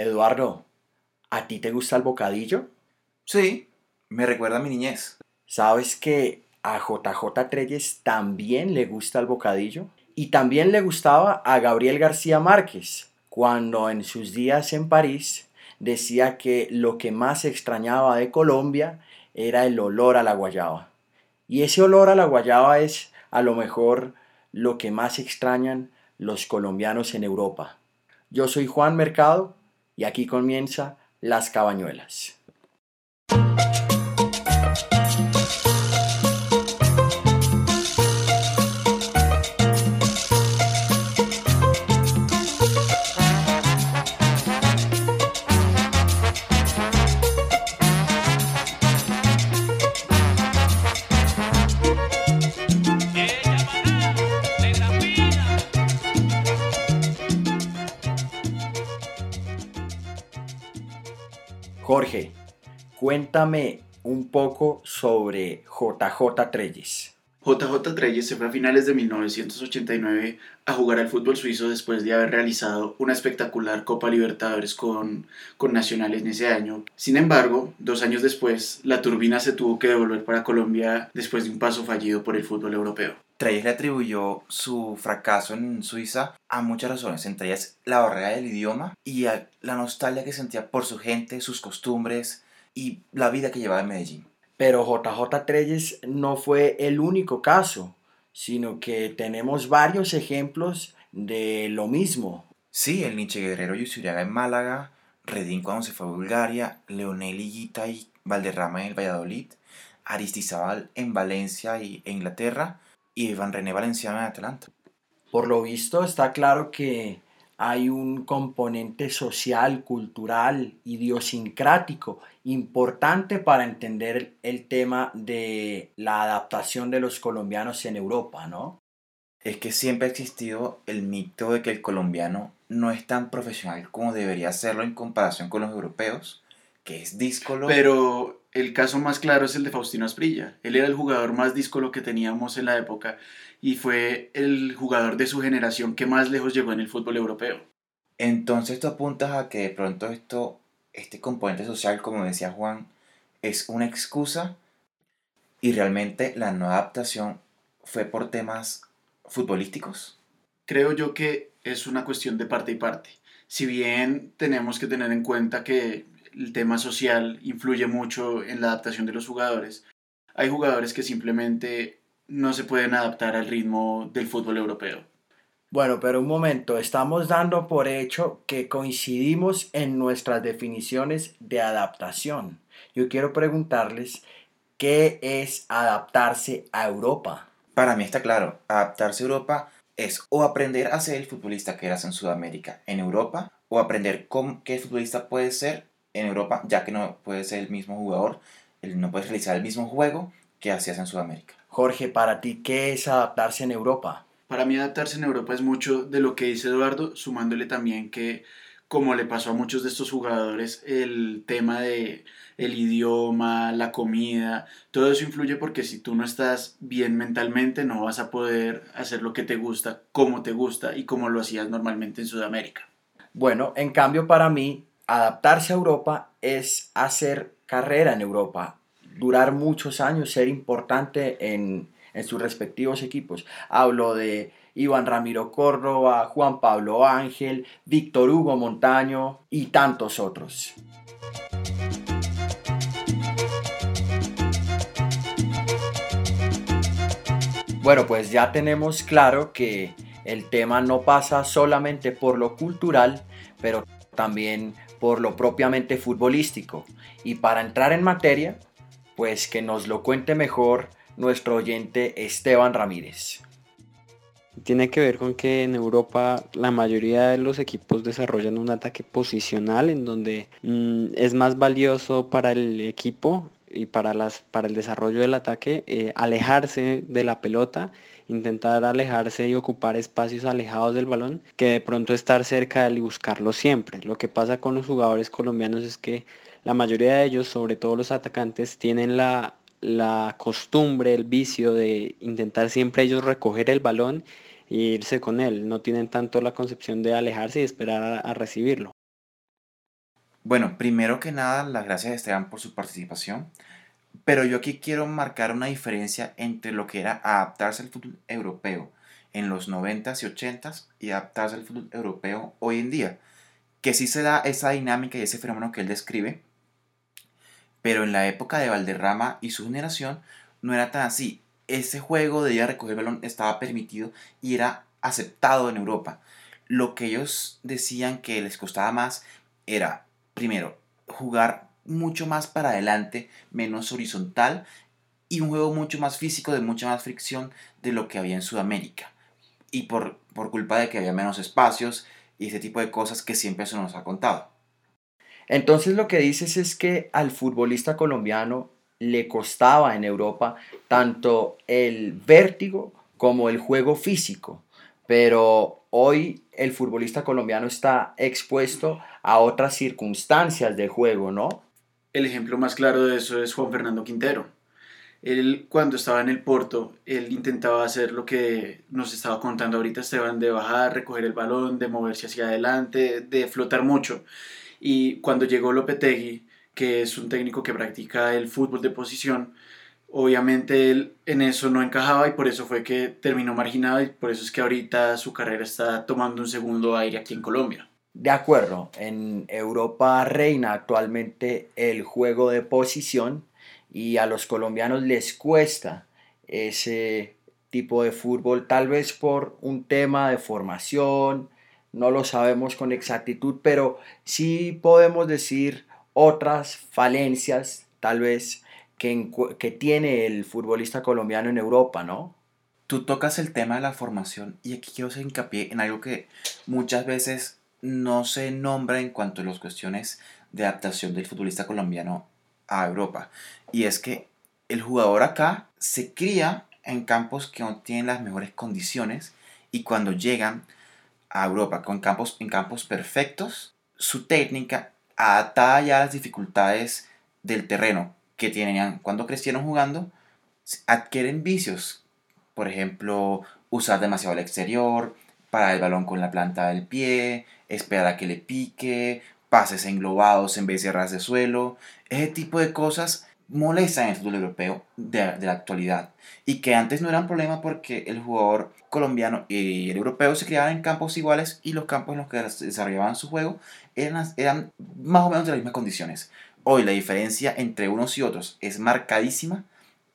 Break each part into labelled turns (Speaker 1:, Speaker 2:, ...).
Speaker 1: Eduardo, ¿a ti te gusta el bocadillo?
Speaker 2: Sí, me recuerda a mi niñez.
Speaker 1: ¿Sabes que a JJ Treyes también le gusta el bocadillo? Y también le gustaba a Gabriel García Márquez, cuando en sus días en París decía que lo que más extrañaba de Colombia era el olor a la guayaba. Y ese olor a la guayaba es a lo mejor lo que más extrañan los colombianos en Europa. Yo soy Juan Mercado y aquí comienza Las Cabañuelas. Jorge, cuéntame un poco sobre JJ Treyes.
Speaker 3: JJ Treyes se fue a finales de 1989 a jugar al fútbol suizo después de haber realizado una espectacular Copa Libertadores con, con Nacionales en ese año. Sin embargo, dos años después, la turbina se tuvo que devolver para Colombia después de un paso fallido por el fútbol europeo.
Speaker 2: Treyes le atribuyó su fracaso en Suiza a muchas razones, entre ellas la barrera del idioma y la nostalgia que sentía por su gente, sus costumbres y la vida que llevaba en Medellín.
Speaker 1: Pero JJ Treyes no fue el único caso, sino que tenemos varios ejemplos de lo mismo.
Speaker 2: Sí, el Nietzsche Guerrero y Usuriaga en Málaga, Redín cuando se fue a Bulgaria, Leonel Higuita y Valderrama en el Valladolid, Aristizábal en Valencia y e Inglaterra, y Iván René Valenciano en Atlanta.
Speaker 1: Por lo visto está claro que hay un componente social, cultural, idiosincrático importante para entender el tema de la adaptación de los colombianos en Europa, ¿no?
Speaker 2: Es que siempre ha existido el mito de que el colombiano no es tan profesional como debería serlo en comparación con los europeos, que es díscolo.
Speaker 3: Pero el caso más claro es el de Faustino Asprilla. Él era el jugador más díscolo que teníamos en la época y fue el jugador de su generación que más lejos llegó en el fútbol europeo.
Speaker 2: Entonces tú apuntas a que de pronto esto, este componente social, como decía Juan, es una excusa y realmente la no adaptación fue por temas futbolísticos.
Speaker 3: Creo yo que es una cuestión de parte y parte. Si bien tenemos que tener en cuenta que el tema social influye mucho en la adaptación de los jugadores. Hay jugadores que simplemente no se pueden adaptar al ritmo del fútbol europeo.
Speaker 1: Bueno, pero un momento, estamos dando por hecho que coincidimos en nuestras definiciones de adaptación. Yo quiero preguntarles, ¿qué es adaptarse a Europa?
Speaker 2: Para mí está claro, adaptarse a Europa es o aprender a ser el futbolista que eras en Sudamérica en Europa, o aprender cómo, qué futbolista puede ser en Europa, ya que no puede ser el mismo jugador, no puedes realizar el mismo juego que hacías en Sudamérica.
Speaker 1: Jorge, para ti, ¿qué es adaptarse en Europa?
Speaker 3: Para mí adaptarse en Europa es mucho de lo que dice Eduardo, sumándole también que, como le pasó a muchos de estos jugadores, el tema de el idioma, la comida, todo eso influye porque si tú no estás bien mentalmente no vas a poder hacer lo que te gusta, como te gusta y como lo hacías normalmente en Sudamérica.
Speaker 1: Bueno, en cambio para mí adaptarse a Europa es hacer carrera en Europa, durar muchos años, ser importante en, sus respectivos equipos. Hablo de Iván Ramiro Córdoba, Juan Pablo Ángel, Víctor Hugo Montaño y tantos otros. Bueno, pues ya tenemos claro que el tema no pasa solamente por lo cultural, pero también por lo propiamente futbolístico. Y para entrar en materia, pues que nos lo cuente mejor nuestro oyente Esteban Ramírez.
Speaker 4: Tiene que ver con que en Europa la mayoría de los equipos desarrollan un ataque posicional en donde mm, es más valioso para el equipo y para, las, para el desarrollo del ataque eh, alejarse de la pelota intentar alejarse y ocupar espacios alejados del balón que de pronto estar cerca de él y buscarlo siempre. Lo que pasa con los jugadores colombianos es que la mayoría de ellos, sobre todo los atacantes, tienen la, costumbre, el vicio de intentar siempre ellos recoger el balón e irse con él. No tienen tanto la concepción de alejarse y esperar a recibirlo.
Speaker 2: Bueno, primero que nada, las gracias a Esteban por su participación. Pero yo aquí quiero marcar una diferencia entre lo que era adaptarse al fútbol europeo en los 90s y 80s y adaptarse al fútbol europeo hoy en día. Que sí se da esa dinámica y ese fenómeno que él describe, pero en la época de Valderrama y su generación no era tan así. Ese juego de ir a recoger balón estaba permitido y era aceptado en Europa. Lo que ellos decían que les costaba más era, primero, jugar mucho más para adelante, menos horizontal y un juego mucho más físico, de mucha más fricción de lo que había en Sudamérica. Y por, por culpa de que había menos espacios y ese tipo de cosas que siempre se nos ha contado.
Speaker 1: Entonces lo que dices es que al futbolista colombiano le costaba en Europa tanto el vértigo como el juego físico, pero hoy el futbolista colombiano está expuesto a otras circunstancias de juego, ¿no?
Speaker 3: El ejemplo más claro de eso es Juan Fernando Quintero. Él cuando estaba en el Porto, él intentaba hacer lo que nos estaba contando ahorita Esteban, de bajar, recoger el balón, de moverse hacia adelante, de flotar mucho. Y cuando llegó Lopetegui, que es un técnico que practica el fútbol de posición, obviamente él en eso no encajaba y por eso fue que terminó marginado y por eso es que ahorita su carrera está tomando un segundo aire aquí en Colombia.
Speaker 1: De acuerdo, en Europa reina actualmente el juego de posición y a los colombianos les cuesta ese tipo de fútbol, tal vez por un tema de formación, no lo sabemos con exactitud, pero sí podemos decir otras falencias, tal vez, que, que tiene el futbolista colombiano en Europa, ¿no?
Speaker 2: Tú tocas el tema de la formación y aquí quiero hacer hincapié en algo que muchas veces no se nombra en cuanto a las cuestiones de adaptación del futbolista colombiano a Europa. Y es que el jugador acá se cría en campos que no tienen las mejores condiciones y cuando llegan a Europa con campos, en campos perfectos, su técnica adaptada ya a las dificultades del terreno que tenían cuando crecieron jugando, adquieren vicios. Por ejemplo, usar demasiado el exterior, parar el balón con la planta del pie, esperar a que le pique, pases englobados en vez de ras de suelo. Ese tipo de cosas molestan en el fútbol europeo de, la actualidad y que antes no eran problema porque el jugador colombiano y el europeo se criaban en campos iguales y los campos en los que desarrollaban su juego eran, eran más o menos de las mismas condiciones. Hoy la diferencia entre unos y otros es marcadísima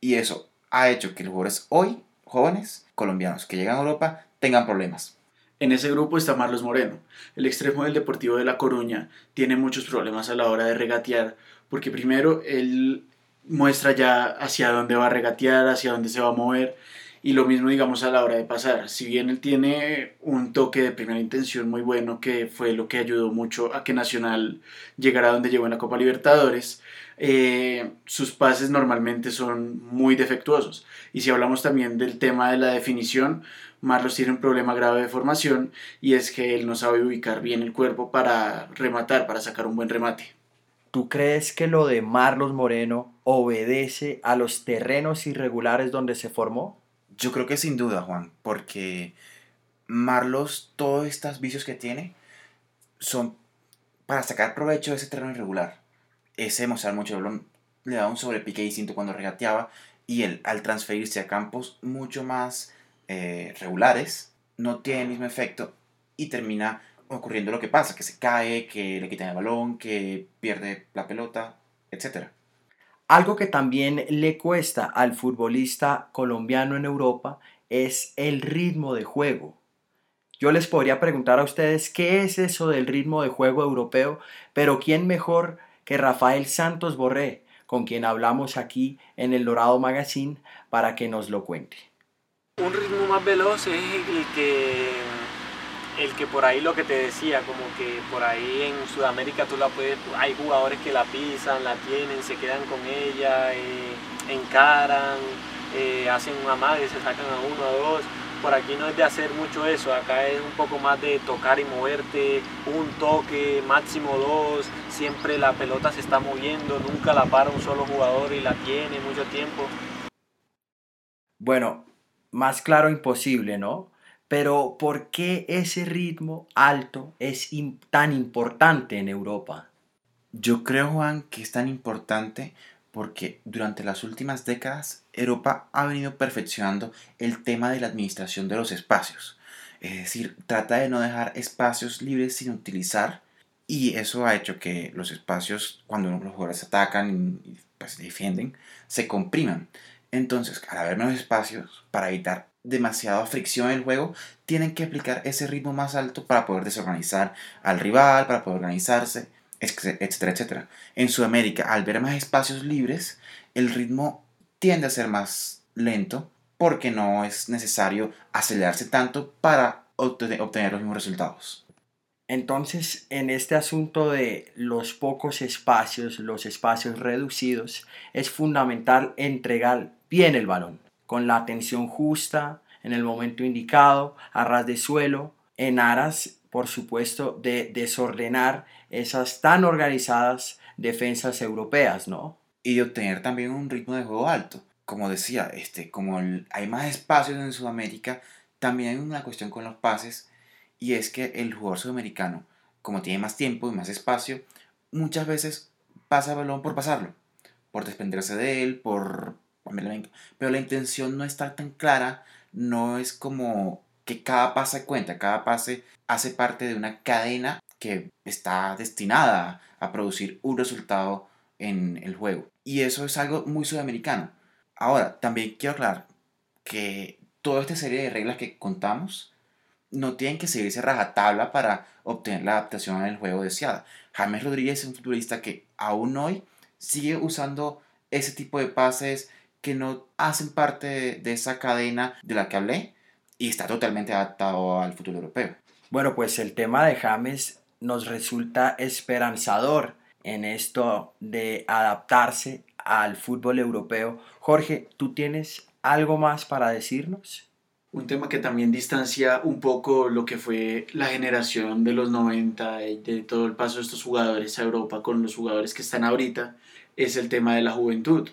Speaker 2: y eso ha hecho que los jugadores hoy, jóvenes colombianos que llegan a Europa, tengan problemas.
Speaker 3: En ese grupo está Marlos Moreno. El extremo del Deportivo de La Coruña tiene muchos problemas a la hora de regatear, porque primero él muestra ya hacia dónde va a regatear, hacia dónde se va a mover, y lo mismo digamos a la hora de pasar. Si bien él tiene un toque de primera intención muy bueno, que fue lo que ayudó mucho a que Nacional llegara a donde llegó en la Copa Libertadores, eh, sus pases normalmente son muy defectuosos. Y si hablamos también del tema de la definición, Marlos tiene un problema grave de formación y es que él no sabe ubicar bien el cuerpo para rematar, para sacar un buen remate.
Speaker 1: ¿Tú crees que lo de Marlos Moreno obedece a los terrenos irregulares donde se formó?
Speaker 2: Yo creo que sin duda, Juan, porque Marlos, todos estos vicios que tiene son para sacar provecho de ese terreno irregular. Ese mostrar mucho el le da un sobrepique distinto cuando regateaba y él al transferirse a campos mucho más eh, regulares no tiene el mismo efecto y termina ocurriendo lo que pasa, que se cae, que le quitan el balón, que pierde la pelota, etc.
Speaker 1: Algo que también le cuesta al futbolista colombiano en Europa es el ritmo de juego. Yo les podría preguntar a ustedes qué es eso del ritmo de juego europeo, pero ¿quién mejor que Rafael Santos Borré, con quien hablamos aquí en el Dorado Magazine, para que nos lo cuente?
Speaker 5: Un ritmo más veloz es el que, el que por ahí lo que te decía, como que por ahí en Sudamérica tú la puedes, hay jugadores que la pisan, la tienen, se quedan con ella, eh, encaran, eh, hacen una madre, se sacan a uno, a dos. Por aquí no es de hacer mucho eso, acá es un poco más de tocar y moverte, un toque, máximo dos, siempre la pelota se está moviendo, nunca la para un solo jugador y la tiene mucho tiempo.
Speaker 1: Bueno, más claro imposible, ¿no? Pero ¿por qué ese ritmo alto es tan importante en Europa?
Speaker 2: Yo creo, Juan, que es tan importante porque durante las últimas décadas Europa ha venido perfeccionando el tema de la administración de los espacios. Es decir, trata de no dejar espacios libres sin utilizar y eso ha hecho que los espacios, cuando los jugadores atacan y pues, defienden, se compriman. Entonces, al haber menos espacios, para evitar demasiada fricción en el juego, tienen que aplicar ese ritmo más alto para poder desorganizar al rival, para poder organizarse, etcétera, etcétera. En Sudamérica, al ver más espacios libres, el ritmo tiende a ser más lento porque no es necesario acelerarse tanto para obtener los mismos resultados.
Speaker 1: Entonces, en este asunto de los pocos espacios, los espacios reducidos, es fundamental entregar bien el balón, con la atención justa, en el momento indicado, a ras de suelo, en aras, por supuesto, de desordenar esas tan organizadas defensas europeas, ¿no?
Speaker 2: Y de obtener también un ritmo de juego alto. Como decía, este, como hay más espacios en Sudamérica, también hay una cuestión con los pases y es que el jugador sudamericano, como tiene más tiempo y más espacio, muchas veces pasa el balón por pasarlo, por desprenderse de él, por... Pero la intención no está tan clara, no es como que cada pase cuenta, cada pase hace parte de una cadena que está destinada a producir un resultado en el juego. Y eso es algo muy sudamericano. Ahora, también quiero aclarar que toda esta serie de reglas que contamos no tienen que seguirse rajatabla para obtener la adaptación al juego deseada. James Rodríguez es un futbolista que aún hoy sigue usando ese tipo de pases que no hacen parte de, esa cadena de la que hablé y está totalmente adaptado al fútbol europeo.
Speaker 1: Bueno, pues el tema de James nos resulta esperanzador en esto de adaptarse al fútbol europeo. Jorge, ¿tú tienes algo más para decirnos?
Speaker 3: Un tema que también distancia un poco lo que fue la generación de los 90 y de todo el paso de estos jugadores a Europa con los jugadores que están ahorita es el tema de la juventud.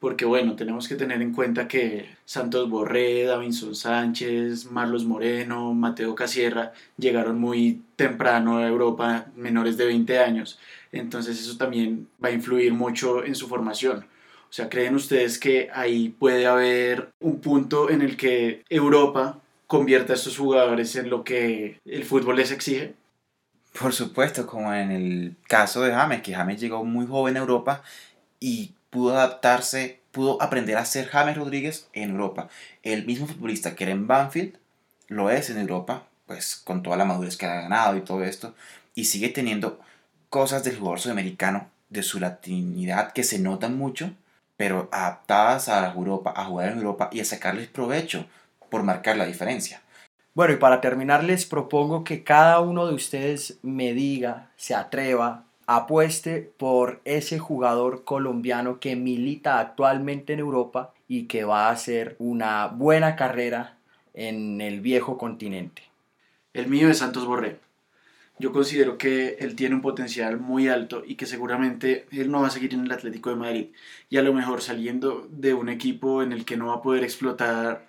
Speaker 3: Porque bueno, tenemos que tener en cuenta que Santos Borré, Davinson Sánchez, Marlos Moreno, Mateo Casierra llegaron muy temprano a Europa, menores de 20 años. Entonces eso también va a influir mucho en su formación. O sea, ¿creen ustedes que ahí puede haber un punto en el que Europa convierta a estos jugadores en lo que el fútbol les exige?
Speaker 2: Por supuesto, como en el caso de James, que James llegó muy joven a Europa y pudo adaptarse, pudo aprender a ser James Rodríguez en Europa. El mismo futbolista que era en Banfield lo es en Europa, pues con toda la madurez que ha ganado y todo esto, y sigue teniendo cosas del jugador sudamericano, de su latinidad que se notan mucho, pero adaptadas a Europa, a jugar en Europa y a sacarles provecho por marcar la diferencia.
Speaker 1: Bueno, y para terminar les propongo que cada uno de ustedes me diga, se atreva, apueste por ese jugador colombiano que milita actualmente en Europa y que va a hacer una buena carrera en el viejo continente.
Speaker 3: El mío es Santos Borré yo considero que él tiene un potencial muy alto y que seguramente él no va a seguir en el Atlético de Madrid y a lo mejor saliendo de un equipo en el que no va a poder explotar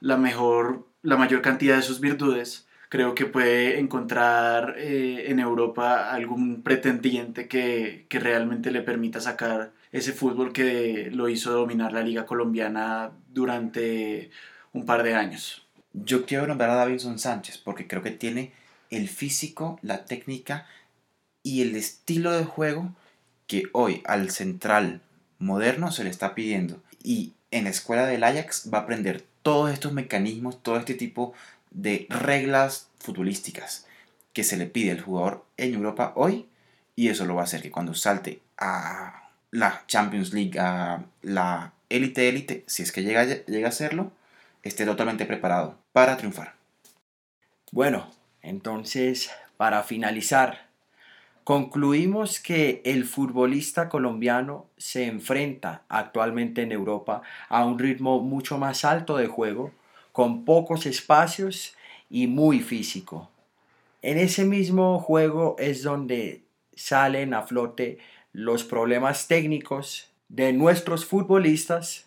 Speaker 3: la mejor la mayor cantidad de sus virtudes creo que puede encontrar eh, en Europa algún pretendiente que, que realmente le permita sacar ese fútbol que lo hizo dominar la liga colombiana durante un par de años.
Speaker 2: Yo quiero nombrar a Davinson Sánchez porque creo que tiene el físico, la técnica y el estilo de juego que hoy al central moderno se le está pidiendo. Y en la escuela del Ajax va a aprender todos estos mecanismos, todo este tipo de reglas futbolísticas que se le pide al jugador en Europa hoy. Y eso lo va a hacer que cuando salte a la Champions League, a la élite élite, si es que llega, llega a serlo, esté totalmente preparado para triunfar.
Speaker 1: Bueno, entonces, para finalizar, concluimos que el futbolista colombiano se enfrenta actualmente en Europa a un ritmo mucho más alto de juego, con pocos espacios y muy físico. En ese mismo juego es donde salen a flote los problemas técnicos de nuestros futbolistas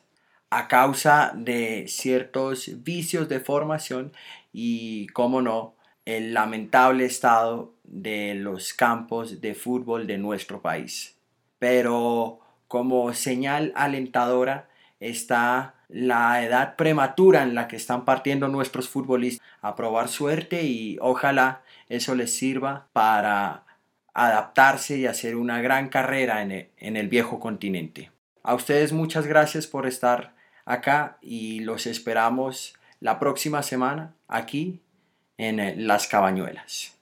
Speaker 1: a causa de ciertos vicios de formación y, como no, el lamentable estado de los campos de fútbol de nuestro país. Pero como señal alentadora está la edad prematura en la que están partiendo nuestros futbolistas a probar suerte y ojalá eso les sirva para adaptarse y hacer una gran carrera en el, en el viejo continente. A ustedes muchas gracias por estar acá y los esperamos la próxima semana aquí en Las Cabañuelas.